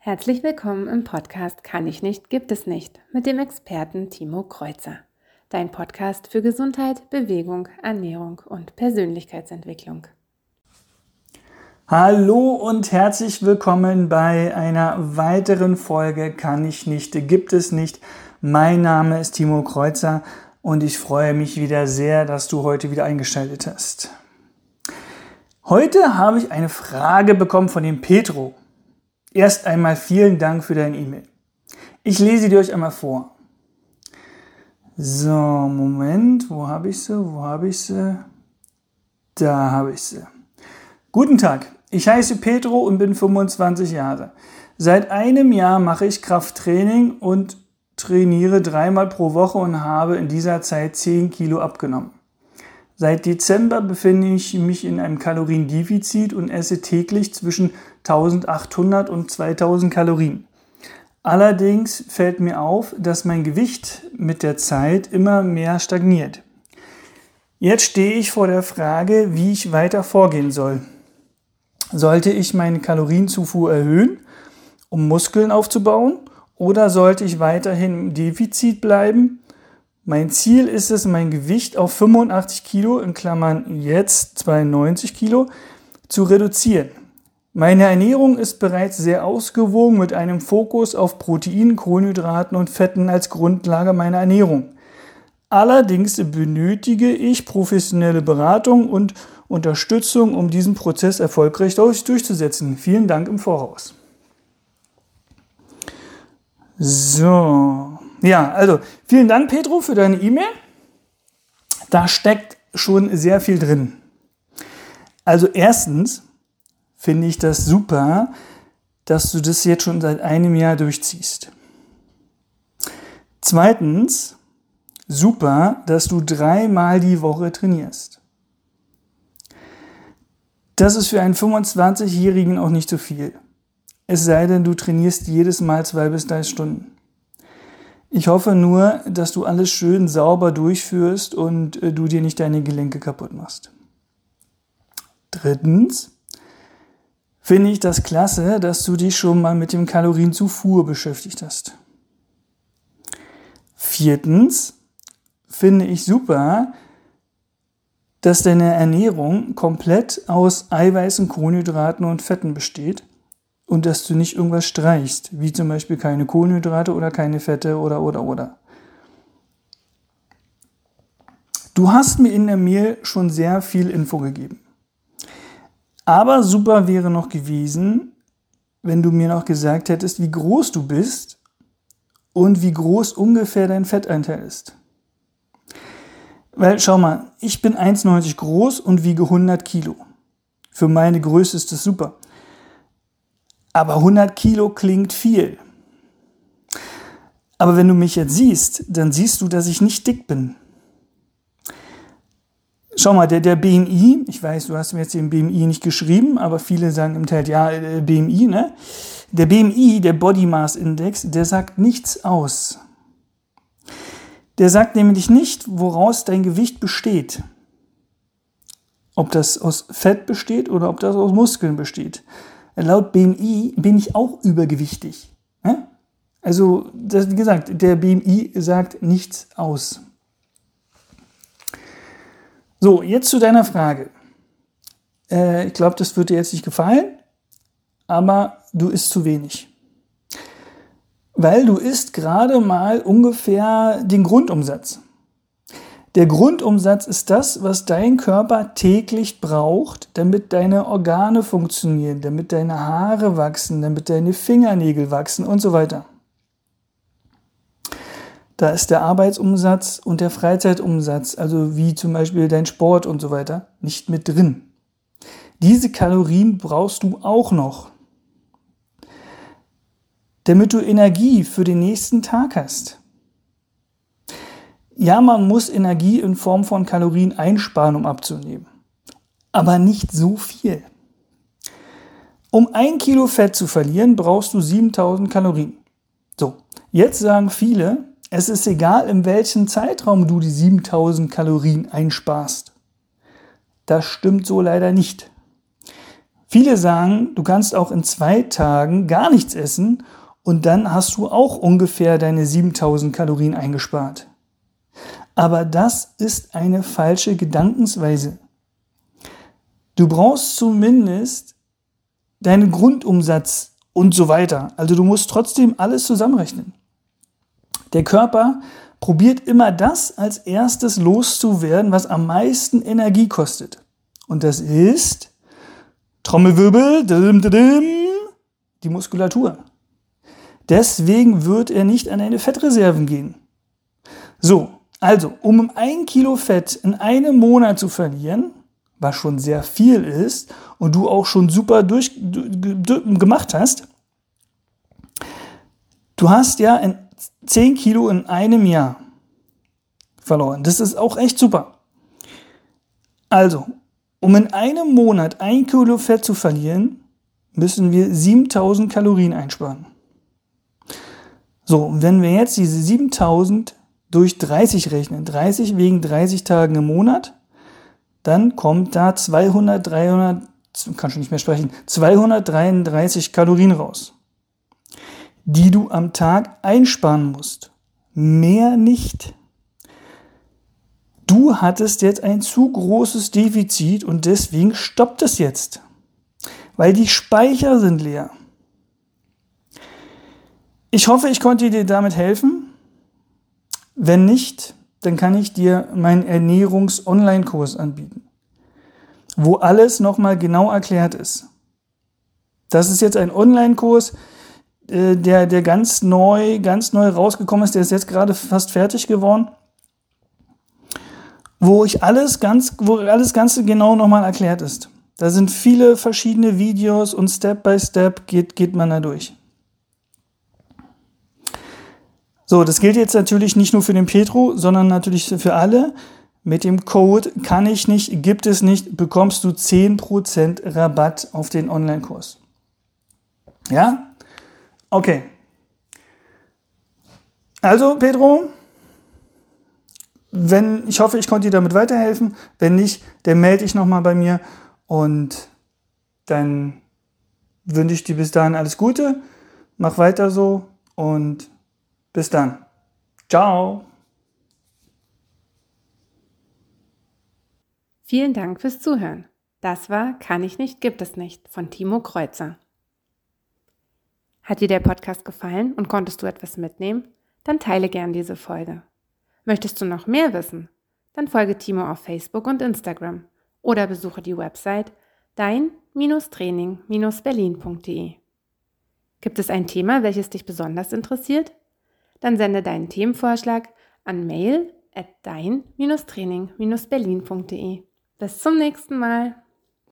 Herzlich willkommen im Podcast Kann ich nicht, gibt es nicht mit dem Experten Timo Kreuzer. Dein Podcast für Gesundheit, Bewegung, Ernährung und Persönlichkeitsentwicklung. Hallo und herzlich willkommen bei einer weiteren Folge Kann ich nicht, gibt es nicht. Mein Name ist Timo Kreuzer und ich freue mich wieder sehr, dass du heute wieder eingeschaltet hast. Heute habe ich eine Frage bekommen von dem Petro. Erst einmal vielen Dank für deine E-Mail. Ich lese die euch einmal vor. So, Moment, wo habe ich sie? Wo habe ich sie? Da habe ich sie. Guten Tag, ich heiße Petro und bin 25 Jahre. Seit einem Jahr mache ich Krafttraining und trainiere dreimal pro Woche und habe in dieser Zeit 10 Kilo abgenommen. Seit Dezember befinde ich mich in einem Kaloriendefizit und esse täglich zwischen 1800 und 2000 Kalorien. Allerdings fällt mir auf, dass mein Gewicht mit der Zeit immer mehr stagniert. Jetzt stehe ich vor der Frage, wie ich weiter vorgehen soll. Sollte ich meine Kalorienzufuhr erhöhen, um Muskeln aufzubauen, oder sollte ich weiterhin im Defizit bleiben mein Ziel ist es, mein Gewicht auf 85 Kilo, in Klammern jetzt 92 Kilo, zu reduzieren. Meine Ernährung ist bereits sehr ausgewogen mit einem Fokus auf Protein, Kohlenhydraten und Fetten als Grundlage meiner Ernährung. Allerdings benötige ich professionelle Beratung und Unterstützung, um diesen Prozess erfolgreich durchzusetzen. Vielen Dank im Voraus. So, ja, also vielen Dank, Pedro, für deine E-Mail. Da steckt schon sehr viel drin. Also erstens finde ich das super, dass du das jetzt schon seit einem Jahr durchziehst. Zweitens, super, dass du dreimal die Woche trainierst. Das ist für einen 25-Jährigen auch nicht so viel. Es sei denn, du trainierst jedes Mal zwei bis drei Stunden. Ich hoffe nur, dass du alles schön sauber durchführst und äh, du dir nicht deine Gelenke kaputt machst. Drittens finde ich das klasse, dass du dich schon mal mit dem Kalorienzufuhr beschäftigt hast. Viertens finde ich super, dass deine Ernährung komplett aus Eiweißen, Kohlenhydraten und Fetten besteht und dass du nicht irgendwas streichst, wie zum Beispiel keine Kohlenhydrate oder keine Fette oder oder oder. Du hast mir in der Mail schon sehr viel Info gegeben. Aber super wäre noch gewesen, wenn du mir noch gesagt hättest, wie groß du bist und wie groß ungefähr dein Fetteinteil ist. Weil schau mal, ich bin 1,90 groß und wiege 100 Kilo. Für meine Größe ist das super. Aber 100 Kilo klingt viel. Aber wenn du mich jetzt siehst, dann siehst du, dass ich nicht dick bin. Schau mal, der, der BMI, ich weiß, du hast mir jetzt den BMI nicht geschrieben, aber viele sagen im Teil, ja, äh, BMI, ne? Der BMI, der Body Mass Index, der sagt nichts aus. Der sagt nämlich nicht, woraus dein Gewicht besteht. Ob das aus Fett besteht oder ob das aus Muskeln besteht laut BMI bin ich auch übergewichtig. Also, das, wie gesagt, der BMI sagt nichts aus. So, jetzt zu deiner Frage. Äh, ich glaube, das wird dir jetzt nicht gefallen, aber du isst zu wenig. Weil du isst gerade mal ungefähr den Grundumsatz. Der Grundumsatz ist das, was dein Körper täglich braucht, damit deine Organe funktionieren, damit deine Haare wachsen, damit deine Fingernägel wachsen und so weiter. Da ist der Arbeitsumsatz und der Freizeitumsatz, also wie zum Beispiel dein Sport und so weiter, nicht mit drin. Diese Kalorien brauchst du auch noch, damit du Energie für den nächsten Tag hast. Ja, man muss Energie in Form von Kalorien einsparen, um abzunehmen. Aber nicht so viel. Um ein Kilo Fett zu verlieren, brauchst du 7000 Kalorien. So, jetzt sagen viele, es ist egal, in welchem Zeitraum du die 7000 Kalorien einsparst. Das stimmt so leider nicht. Viele sagen, du kannst auch in zwei Tagen gar nichts essen und dann hast du auch ungefähr deine 7000 Kalorien eingespart. Aber das ist eine falsche Gedankensweise. Du brauchst zumindest deinen Grundumsatz und so weiter. Also du musst trotzdem alles zusammenrechnen. Der Körper probiert immer das als erstes loszuwerden, was am meisten Energie kostet. Und das ist Trommelwirbel, die Muskulatur. Deswegen wird er nicht an deine Fettreserven gehen. So, also, um ein Kilo Fett in einem Monat zu verlieren, was schon sehr viel ist und du auch schon super durch, gemacht hast, du hast ja in 10 Kilo in einem Jahr verloren. Das ist auch echt super. Also, um in einem Monat ein Kilo Fett zu verlieren, müssen wir 7000 Kalorien einsparen. So, wenn wir jetzt diese 7000 durch 30 rechnen, 30 wegen 30 Tagen im Monat, dann kommt da 200, 300, kann schon nicht mehr sprechen, 233 Kalorien raus, die du am Tag einsparen musst. Mehr nicht. Du hattest jetzt ein zu großes Defizit und deswegen stoppt es jetzt, weil die Speicher sind leer. Ich hoffe, ich konnte dir damit helfen. Wenn nicht, dann kann ich dir meinen Ernährungs-Online-Kurs anbieten, wo alles nochmal genau erklärt ist. Das ist jetzt ein Online-Kurs, äh, der, der ganz neu, ganz neu rausgekommen ist. Der ist jetzt gerade fast fertig geworden, wo ich alles ganz, wo alles ganz genau nochmal erklärt ist. Da sind viele verschiedene Videos und Step by Step geht, geht man da durch. So, das gilt jetzt natürlich nicht nur für den Petro, sondern natürlich für alle. Mit dem Code kann ich nicht, gibt es nicht, bekommst du 10% Rabatt auf den Online-Kurs. Ja? Okay. Also, Pedro, wenn, ich hoffe, ich konnte dir damit weiterhelfen. Wenn nicht, dann melde dich nochmal bei mir und dann wünsche ich dir bis dahin alles Gute. Mach weiter so und bis dann. Ciao. Vielen Dank fürs Zuhören. Das war Kann ich nicht, gibt es nicht von Timo Kreuzer. Hat dir der Podcast gefallen und konntest du etwas mitnehmen? Dann teile gern diese Folge. Möchtest du noch mehr wissen? Dann folge Timo auf Facebook und Instagram oder besuche die Website dein-training-berlin.de. Gibt es ein Thema, welches dich besonders interessiert? Dann sende deinen Themenvorschlag an mail at dein-training-berlin.de. Bis zum nächsten Mal.